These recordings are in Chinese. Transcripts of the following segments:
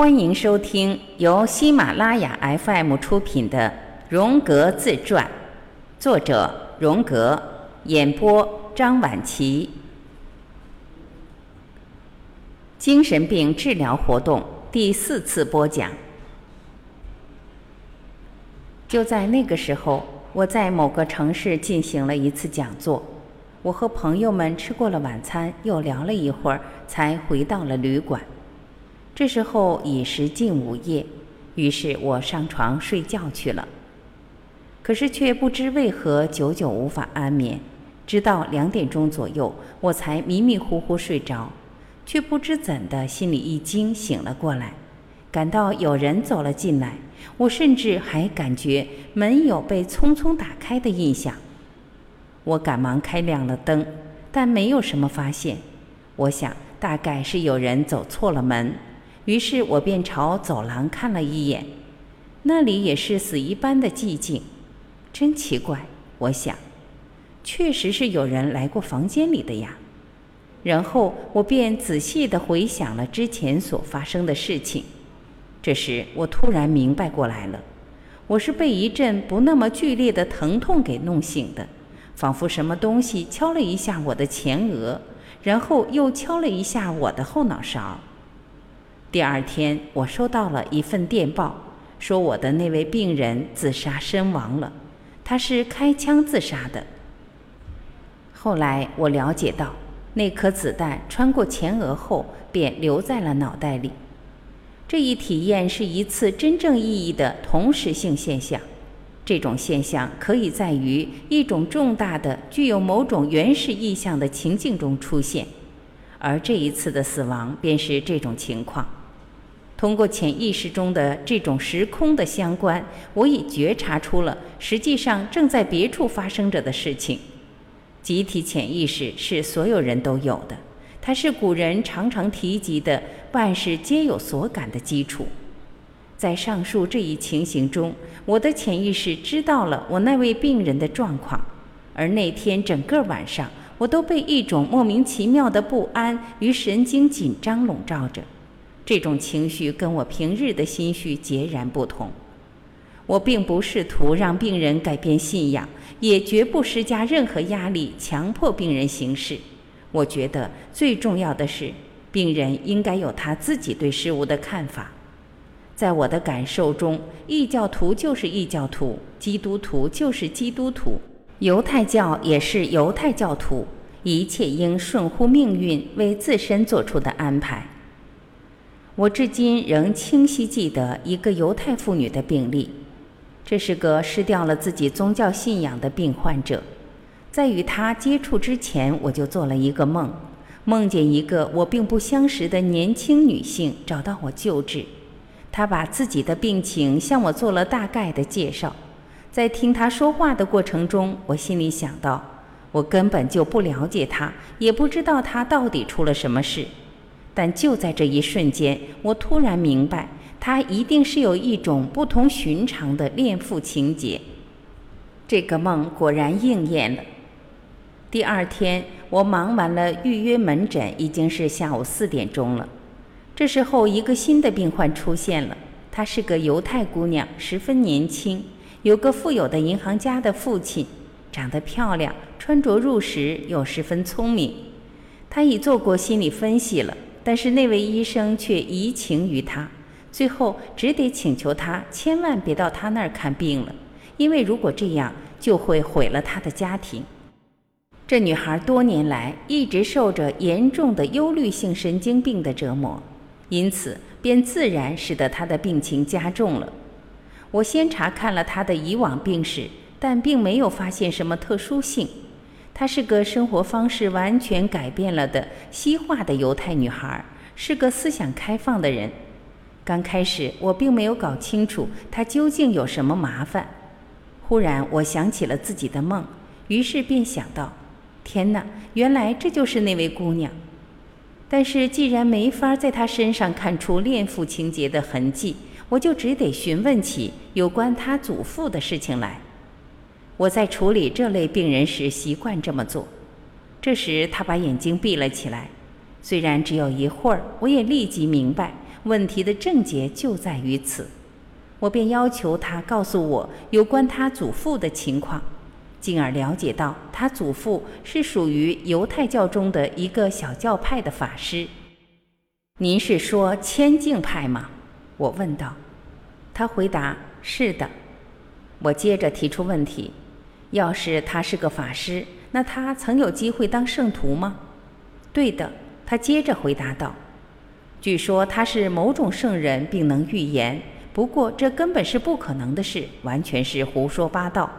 欢迎收听由喜马拉雅 FM 出品的《荣格自传》，作者荣格，演播张晚琪。精神病治疗活动第四次播讲。就在那个时候，我在某个城市进行了一次讲座。我和朋友们吃过了晚餐，又聊了一会儿，才回到了旅馆。这时候已时近午夜，于是我上床睡觉去了。可是却不知为何久久无法安眠，直到两点钟左右，我才迷迷糊糊睡着，却不知怎的心里一惊，醒了过来，感到有人走了进来，我甚至还感觉门有被匆匆打开的印象。我赶忙开亮了灯，但没有什么发现。我想大概是有人走错了门。于是我便朝走廊看了一眼，那里也是死一般的寂静，真奇怪。我想，确实是有人来过房间里的呀。然后我便仔细地回想了之前所发生的事情。这时我突然明白过来了，我是被一阵不那么剧烈的疼痛给弄醒的，仿佛什么东西敲了一下我的前额，然后又敲了一下我的后脑勺。第二天，我收到了一份电报，说我的那位病人自杀身亡了，他是开枪自杀的。后来我了解到，那颗子弹穿过前额后便留在了脑袋里。这一体验是一次真正意义的同时性现象，这种现象可以在于一种重大的、具有某种原始意象的情境中出现，而这一次的死亡便是这种情况。通过潜意识中的这种时空的相关，我已觉察出了实际上正在别处发生着的事情。集体潜意识是所有人都有的，它是古人常常提及的万事皆有所感的基础。在上述这一情形中，我的潜意识知道了我那位病人的状况，而那天整个晚上，我都被一种莫名其妙的不安与神经紧张笼罩着。这种情绪跟我平日的心绪截然不同。我并不试图让病人改变信仰，也绝不施加任何压力强迫病人行事。我觉得最重要的是，病人应该有他自己对事物的看法。在我的感受中，异教徒就是异教徒，基督徒就是基督徒，犹太教也是犹太教徒。一切应顺乎命运为自身做出的安排。我至今仍清晰记得一个犹太妇女的病例，这是个失掉了自己宗教信仰的病患者。在与她接触之前，我就做了一个梦，梦见一个我并不相识的年轻女性找到我救治。她把自己的病情向我做了大概的介绍。在听她说话的过程中，我心里想到，我根本就不了解她，也不知道她到底出了什么事。但就在这一瞬间，我突然明白，他一定是有一种不同寻常的恋父情节。这个梦果然应验了。第二天，我忙完了预约门诊，已经是下午四点钟了。这时候，一个新的病患出现了。她是个犹太姑娘，十分年轻，有个富有的银行家的父亲，长得漂亮，穿着入时，又十分聪明。她已做过心理分析了。但是那位医生却移情于他，最后只得请求他千万别到他那儿看病了，因为如果这样就会毁了他的家庭。这女孩多年来一直受着严重的忧虑性神经病的折磨，因此便自然使得她的病情加重了。我先查看了她的以往病史，但并没有发现什么特殊性。她是个生活方式完全改变了的西化的犹太女孩，是个思想开放的人。刚开始我并没有搞清楚她究竟有什么麻烦。忽然我想起了自己的梦，于是便想到：天哪，原来这就是那位姑娘。但是既然没法在她身上看出恋父情节的痕迹，我就只得询问起有关她祖父的事情来。我在处理这类病人时习惯这么做。这时，他把眼睛闭了起来。虽然只有一会儿，我也立即明白，问题的症结就在于此。我便要求他告诉我有关他祖父的情况，进而了解到他祖父是属于犹太教中的一个小教派的法师。您是说千敬派吗？我问道。他回答：“是的。”我接着提出问题：“要是他是个法师，那他曾有机会当圣徒吗？”“对的。”他接着回答道：“据说他是某种圣人，并能预言。”不过，这根本是不可能的事，完全是胡说八道。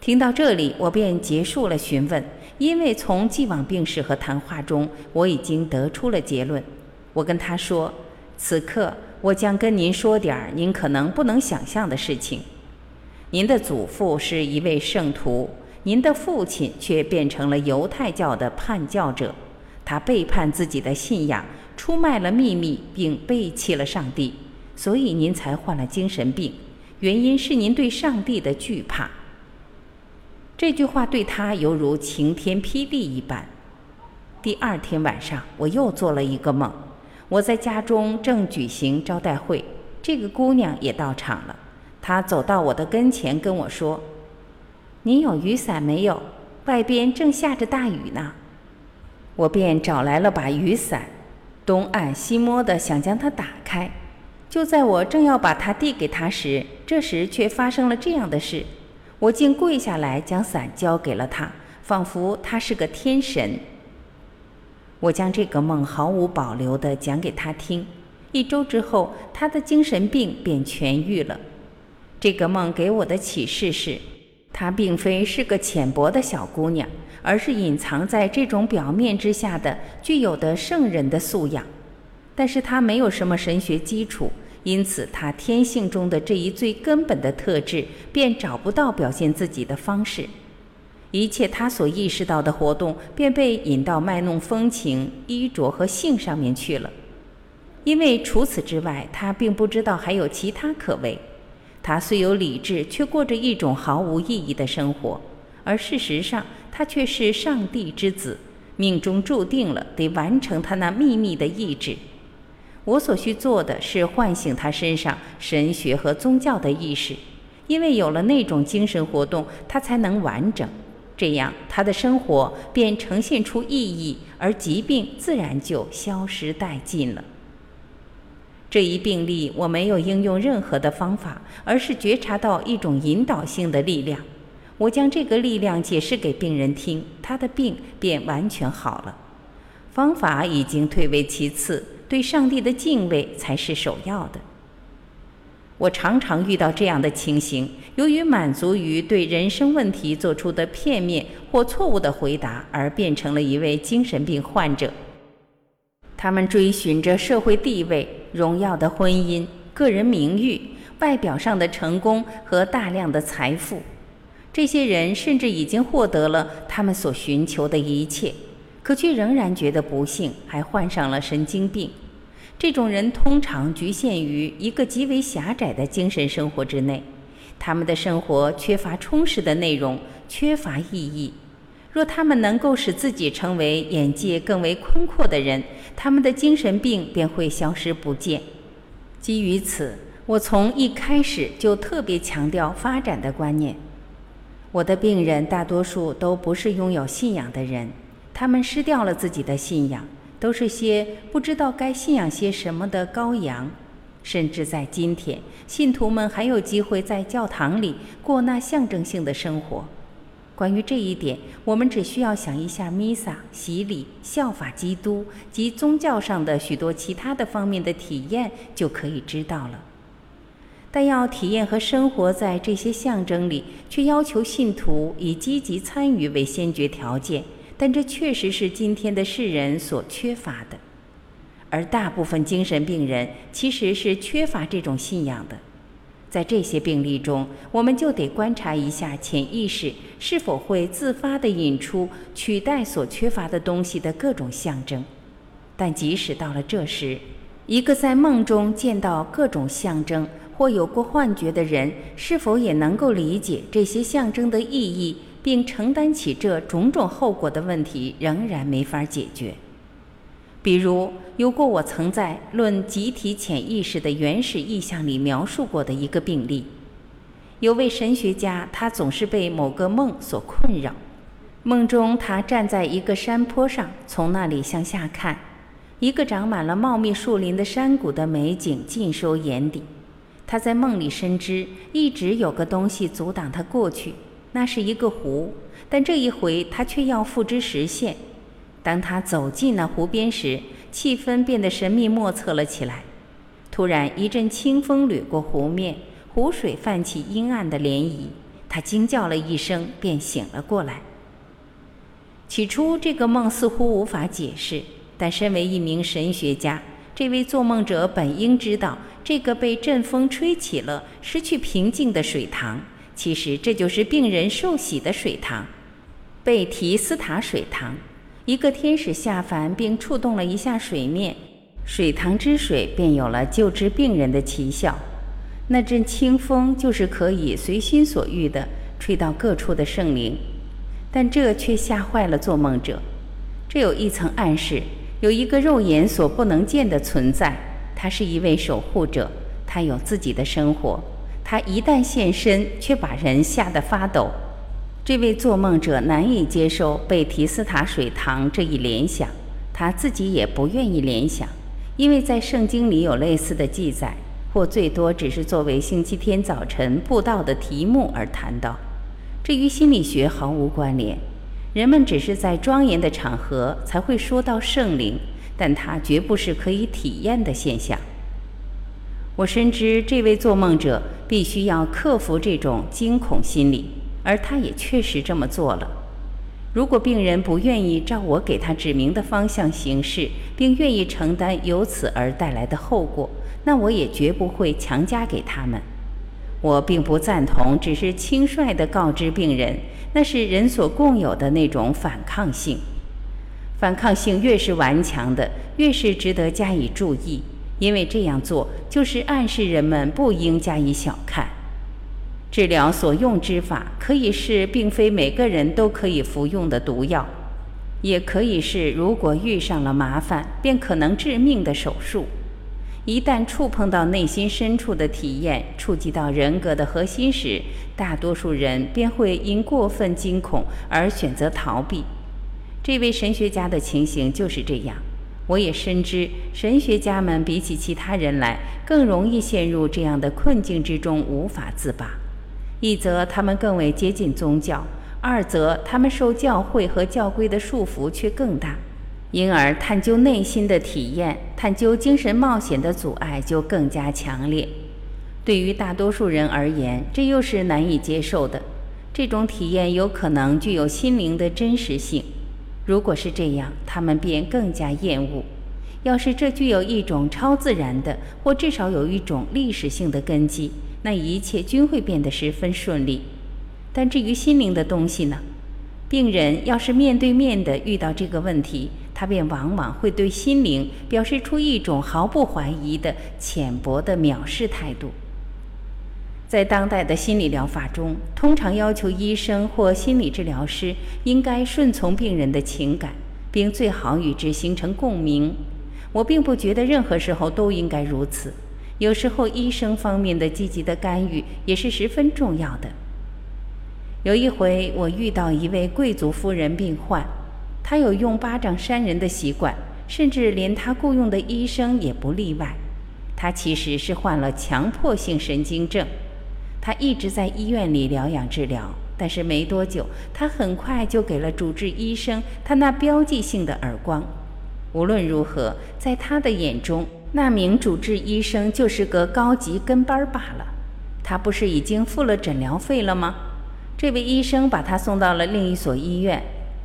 听到这里，我便结束了询问，因为从既往病史和谈话中，我已经得出了结论。我跟他说：“此刻，我将跟您说点儿您可能不能想象的事情。您的祖父是一位圣徒，您的父亲却变成了犹太教的叛教者。他背叛自己的信仰，出卖了秘密，并背弃了上帝。”所以您才患了精神病，原因是您对上帝的惧怕。这句话对他犹如晴天霹雳一般。第二天晚上，我又做了一个梦，我在家中正举行招待会，这个姑娘也到场了。他走到我的跟前跟我说：“您有雨伞没有？外边正下着大雨呢。”我便找来了把雨伞，东按西摸的想将它打开。就在我正要把它递给他时，这时却发生了这样的事：我竟跪下来将伞交给了他，仿佛他是个天神。我将这个梦毫无保留地讲给他听。一周之后，他的精神病便痊愈了。这个梦给我的启示是，她并非是个浅薄的小姑娘，而是隐藏在这种表面之下的具有的圣人的素养。但是她没有什么神学基础。因此，她天性中的这一最根本的特质便找不到表现自己的方式，一切他所意识到的活动便被引到卖弄风情、衣着和性上面去了。因为除此之外，他并不知道还有其他可为。他虽有理智，却过着一种毫无意义的生活，而事实上，他却是上帝之子，命中注定了得完成他那秘密的意志。我所需做的是唤醒他身上神学和宗教的意识，因为有了那种精神活动，他才能完整。这样，他的生活便呈现出意义，而疾病自然就消失殆尽了。这一病例，我没有应用任何的方法，而是觉察到一种引导性的力量。我将这个力量解释给病人听，他的病便完全好了。方法已经退为其次。对上帝的敬畏才是首要的。我常常遇到这样的情形：由于满足于对人生问题做出的片面或错误的回答，而变成了一位精神病患者。他们追寻着社会地位、荣耀的婚姻、个人名誉、外表上的成功和大量的财富。这些人甚至已经获得了他们所寻求的一切，可却仍然觉得不幸，还患上了神经病。这种人通常局限于一个极为狭窄的精神生活之内，他们的生活缺乏充实的内容，缺乏意义。若他们能够使自己成为眼界更为宽阔的人，他们的精神病便会消失不见。基于此，我从一开始就特别强调发展的观念。我的病人大多数都不是拥有信仰的人，他们失掉了自己的信仰。都是些不知道该信仰些什么的羔羊，甚至在今天，信徒们还有机会在教堂里过那象征性的生活。关于这一点，我们只需要想一下弥撒、洗礼、效法基督及宗教上的许多其他的方面的体验，就可以知道了。但要体验和生活在这些象征里，却要求信徒以积极参与为先决条件。但这确实是今天的世人所缺乏的，而大部分精神病人其实是缺乏这种信仰的。在这些病例中，我们就得观察一下潜意识是否会自发地引出取代所缺乏的东西的各种象征。但即使到了这时，一个在梦中见到各种象征或有过幻觉的人，是否也能够理解这些象征的意义？并承担起这种种后果的问题仍然没法解决。比如，有过我曾在《论集体潜意识的原始意象》里描述过的一个病例。有位神学家，他总是被某个梦所困扰。梦中，他站在一个山坡上，从那里向下看，一个长满了茂密树林的山谷的美景尽收眼底。他在梦里深知，一直有个东西阻挡他过去，那是一个湖。但这一回，他却要付之实现。当他走进那湖边时，气氛变得神秘莫测了起来。突然，一阵清风掠过湖面，湖水泛起阴暗的涟漪。他惊叫了一声，便醒了过来。起初，这个梦似乎无法解释，但身为一名神学家，这位做梦者本应知道，这个被阵风吹起了、失去平静的水塘，其实这就是病人受洗的水塘——贝提斯塔水塘。一个天使下凡，并触动了一下水面，水塘之水便有了救治病人的奇效。那阵清风就是可以随心所欲地吹到各处的圣灵，但这却吓坏了做梦者。这有一层暗示：有一个肉眼所不能见的存在，他是一位守护者，他有自己的生活。他一旦现身，却把人吓得发抖。这位做梦者难以接受贝提斯塔水塘这一联想，他自己也不愿意联想，因为在圣经里有类似的记载，或最多只是作为星期天早晨布道的题目而谈到，这与心理学毫无关联。人们只是在庄严的场合才会说到圣灵，但它绝不是可以体验的现象。我深知这位做梦者必须要克服这种惊恐心理。而他也确实这么做了。如果病人不愿意照我给他指明的方向行事，并愿意承担由此而带来的后果，那我也绝不会强加给他们。我并不赞同只是轻率地告知病人，那是人所共有的那种反抗性。反抗性越是顽强的，越是值得加以注意，因为这样做就是暗示人们不应加以小看。治疗所用之法可以是并非每个人都可以服用的毒药，也可以是如果遇上了麻烦便可能致命的手术。一旦触碰到内心深处的体验，触及到人格的核心时，大多数人便会因过分惊恐而选择逃避。这位神学家的情形就是这样。我也深知，神学家们比起其他人来，更容易陷入这样的困境之中，无法自拔。一则他们更为接近宗教，二则他们受教会和教规的束缚却更大，因而探究内心的体验、探究精神冒险的阻碍就更加强烈。对于大多数人而言，这又是难以接受的。这种体验有可能具有心灵的真实性，如果是这样，他们便更加厌恶。要是这具有一种超自然的，或至少有一种历史性的根基。那一切均会变得十分顺利，但至于心灵的东西呢？病人要是面对面的遇到这个问题，他便往往会对心灵表示出一种毫不怀疑的浅薄的藐视态度。在当代的心理疗法中，通常要求医生或心理治疗师应该顺从病人的情感，并最好与之形成共鸣。我并不觉得任何时候都应该如此。有时候，医生方面的积极的干预也是十分重要的。有一回，我遇到一位贵族夫人病患，她有用巴掌扇人的习惯，甚至连她雇佣的医生也不例外。她其实是患了强迫性神经症，她一直在医院里疗养治疗，但是没多久，她很快就给了主治医生他那标记性的耳光。无论如何，在他的眼中，那名主治医生就是个高级跟班罢了，他不是已经付了诊疗费了吗？这位医生把他送到了另一所医院，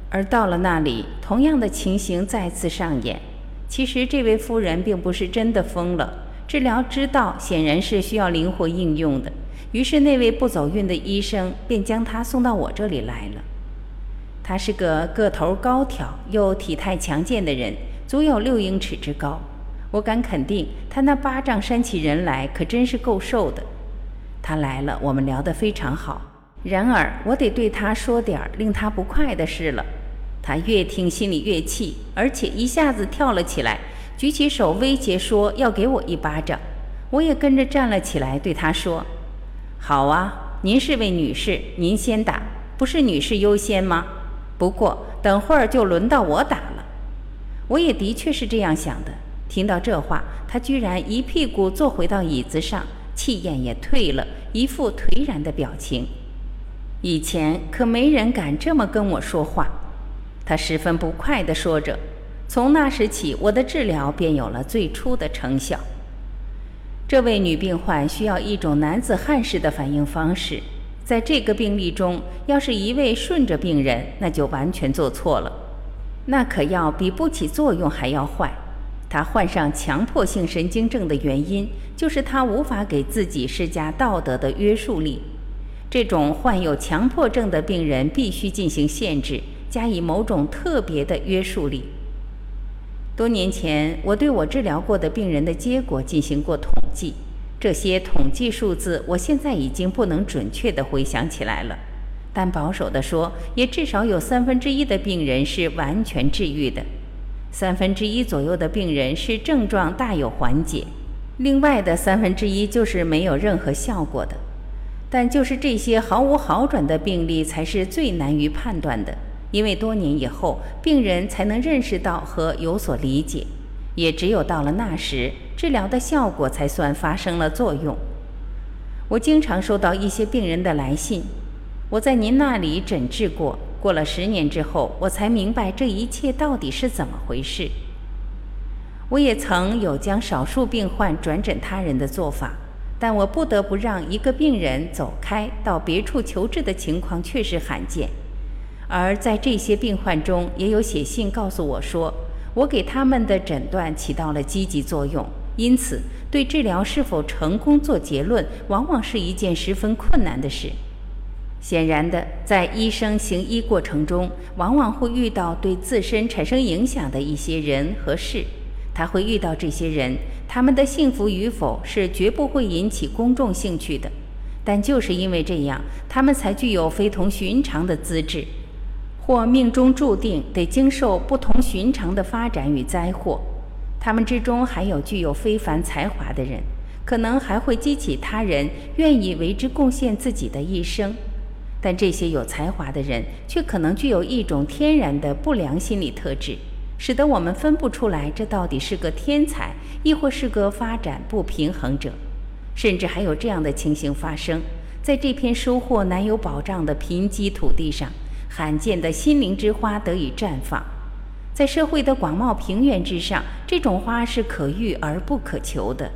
而到了那里，同样的情形再次上演。其实这位夫人并不是真的疯了，治疗之道显然是需要灵活应用的。于是那位不走运的医生便将他送到我这里来了。他是个个头高挑又体态强健的人，足有六英尺之高。我敢肯定，他那巴掌扇起人来可真是够受的。他来了，我们聊得非常好。然而，我得对他说点儿令他不快的事了。他越听心里越气，而且一下子跳了起来，举起手威胁说要给我一巴掌。我也跟着站了起来，对他说：“好啊，您是位女士，您先打，不是女士优先吗？不过等会儿就轮到我打。”我也的确是这样想的。听到这话，他居然一屁股坐回到椅子上，气焰也退了，一副颓然的表情。以前可没人敢这么跟我说话。他十分不快地说着：“从那时起，我的治疗便有了最初的成效。”这位女病患需要一种男子汉式的反应方式。在这个病例中，要是一味顺着病人，那就完全做错了，那可要比不起作用还要坏。他患上强迫性神经症的原因，就是他无法给自己施加道德的约束力。这种患有强迫症的病人必须进行限制，加以某种特别的约束力。多年前，我对我治疗过的病人的结果进行过统计。这些统计数字，我现在已经不能准确地回想起来了。但保守地说，也至少有三分之一的病人是完全治愈的，三分之一左右的病人是症状大有缓解，另外的三分之一就是没有任何效果的。但就是这些毫无好转的病例，才是最难于判断的。因为多年以后，病人才能认识到和有所理解，也只有到了那时，治疗的效果才算发生了作用。我经常收到一些病人的来信，我在您那里诊治过，过了十年之后，我才明白这一切到底是怎么回事。我也曾有将少数病患转诊他人的做法，但我不得不让一个病人走开到别处求治的情况确实罕见。而在这些病患中，也有写信告诉我说，我给他们的诊断起到了积极作用。因此，对治疗是否成功做结论，往往是一件十分困难的事。显然的，在医生行医过程中，往往会遇到对自身产生影响的一些人和事。他会遇到这些人，他们的幸福与否是绝不会引起公众兴趣的。但就是因为这样，他们才具有非同寻常的资质。或命中注定得经受不同寻常的发展与灾祸，他们之中还有具有非凡才华的人，可能还会激起他人愿意为之贡献自己的一生。但这些有才华的人却可能具有一种天然的不良心理特质，使得我们分不出来这到底是个天才，亦或是个发展不平衡者。甚至还有这样的情形发生在这片收获难有保障的贫瘠土地上。罕见的心灵之花得以绽放，在社会的广袤平原之上，这种花是可遇而不可求的。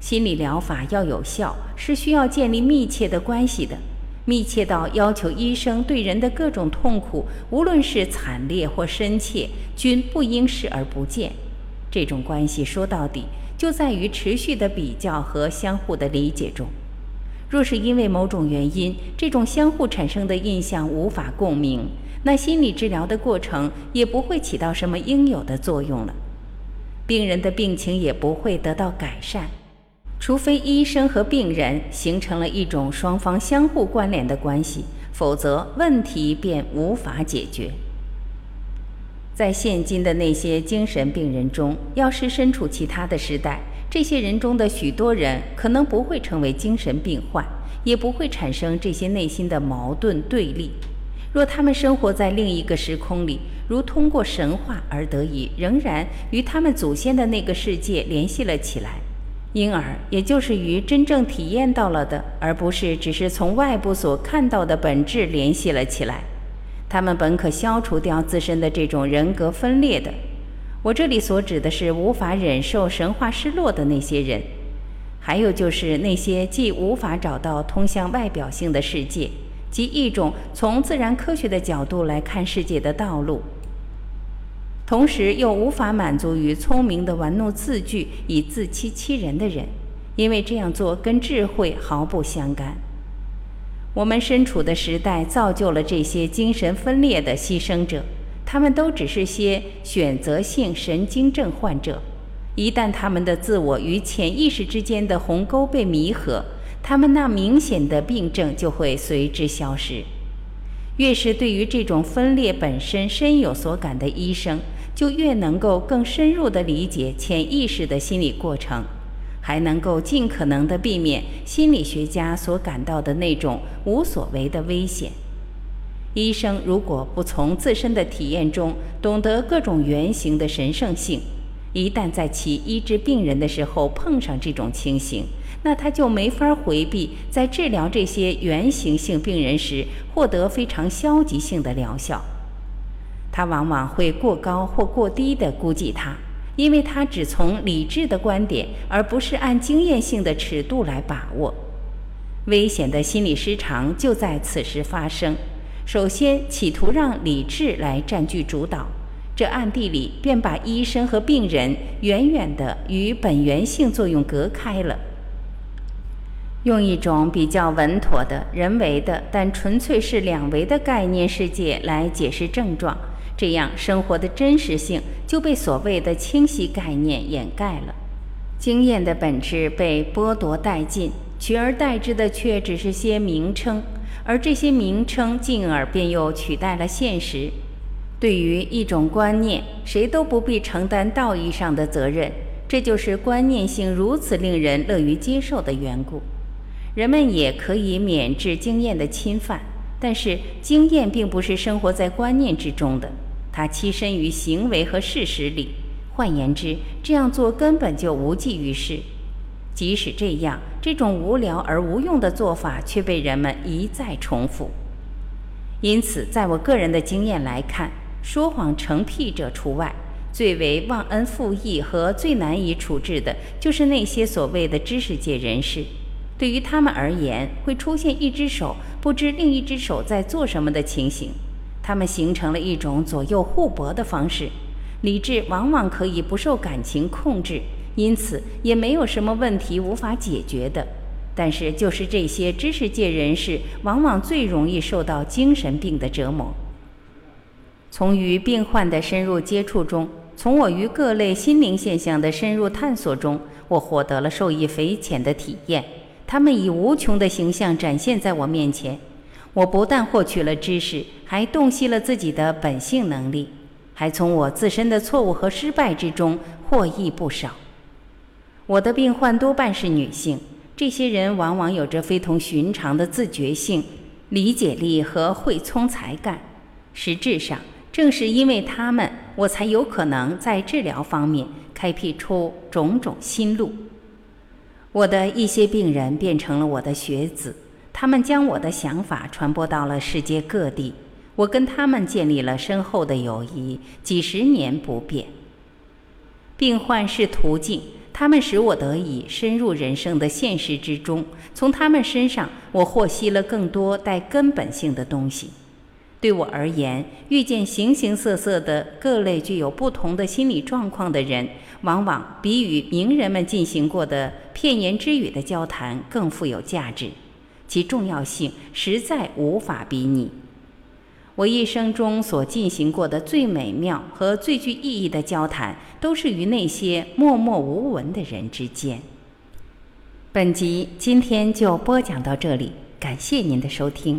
心理疗法要有效，是需要建立密切的关系的，密切到要求医生对人的各种痛苦，无论是惨烈或深切，均不应视而不见。这种关系说到底，就在于持续的比较和相互的理解中。若是因为某种原因，这种相互产生的印象无法共鸣，那心理治疗的过程也不会起到什么应有的作用了，病人的病情也不会得到改善，除非医生和病人形成了一种双方相互关联的关系，否则问题便无法解决。在现今的那些精神病人中，要是身处其他的时代，这些人中的许多人可能不会成为精神病患，也不会产生这些内心的矛盾对立。若他们生活在另一个时空里，如通过神话而得以仍然与他们祖先的那个世界联系了起来，因而也就是与真正体验到了的，而不是只是从外部所看到的本质联系了起来，他们本可消除掉自身的这种人格分裂的。我这里所指的是无法忍受神话失落的那些人，还有就是那些既无法找到通向外表性的世界，即一种从自然科学的角度来看世界的道路，同时又无法满足于聪明的玩弄字句以自欺欺人的人，因为这样做跟智慧毫不相干。我们身处的时代造就了这些精神分裂的牺牲者。他们都只是些选择性神经症患者，一旦他们的自我与潜意识之间的鸿沟被弥合，他们那明显的病症就会随之消失。越是对于这种分裂本身深有所感的医生，就越能够更深入地理解潜意识的心理过程，还能够尽可能地避免心理学家所感到的那种无所谓的危险。医生如果不从自身的体验中懂得各种原型的神圣性，一旦在其医治病人的时候碰上这种情形，那他就没法回避在治疗这些原型性病人时获得非常消极性的疗效。他往往会过高或过低地估计它，因为他只从理智的观点，而不是按经验性的尺度来把握。危险的心理失常就在此时发生。首先，企图让理智来占据主导，这暗地里便把医生和病人远远地与本源性作用隔开了。用一种比较稳妥的人为的，但纯粹是两维的概念世界来解释症状，这样生活的真实性就被所谓的清晰概念掩盖了，经验的本质被剥夺殆尽，取而代之的却只是些名称。而这些名称，进而便又取代了现实。对于一种观念，谁都不必承担道义上的责任，这就是观念性如此令人乐于接受的缘故。人们也可以免治经验的侵犯，但是经验并不是生活在观念之中的，它栖身于行为和事实里。换言之，这样做根本就无济于事。即使这样，这种无聊而无用的做法却被人们一再重复。因此，在我个人的经验来看，说谎成癖者除外，最为忘恩负义和最难以处置的，就是那些所谓的知识界人士。对于他们而言，会出现一只手不知另一只手在做什么的情形。他们形成了一种左右互搏的方式，理智往往可以不受感情控制。因此，也没有什么问题无法解决的。但是，就是这些知识界人士，往往最容易受到精神病的折磨。从与病患的深入接触中，从我与各类心灵现象的深入探索中，我获得了受益匪浅的体验。他们以无穷的形象展现在我面前。我不但获取了知识，还洞悉了自己的本性能力，还从我自身的错误和失败之中获益不少。我的病患多半是女性，这些人往往有着非同寻常的自觉性、理解力和会聪才干。实质上，正是因为他们，我才有可能在治疗方面开辟出种种新路。我的一些病人变成了我的学子，他们将我的想法传播到了世界各地。我跟他们建立了深厚的友谊，几十年不变。病患是途径。他们使我得以深入人生的现实之中，从他们身上，我获悉了更多带根本性的东西。对我而言，遇见形形色色的各类具有不同的心理状况的人，往往比与名人们进行过的片言之语的交谈更富有价值，其重要性实在无法比拟。我一生中所进行过的最美妙和最具意义的交谈，都是与那些默默无闻的人之间。本集今天就播讲到这里，感谢您的收听。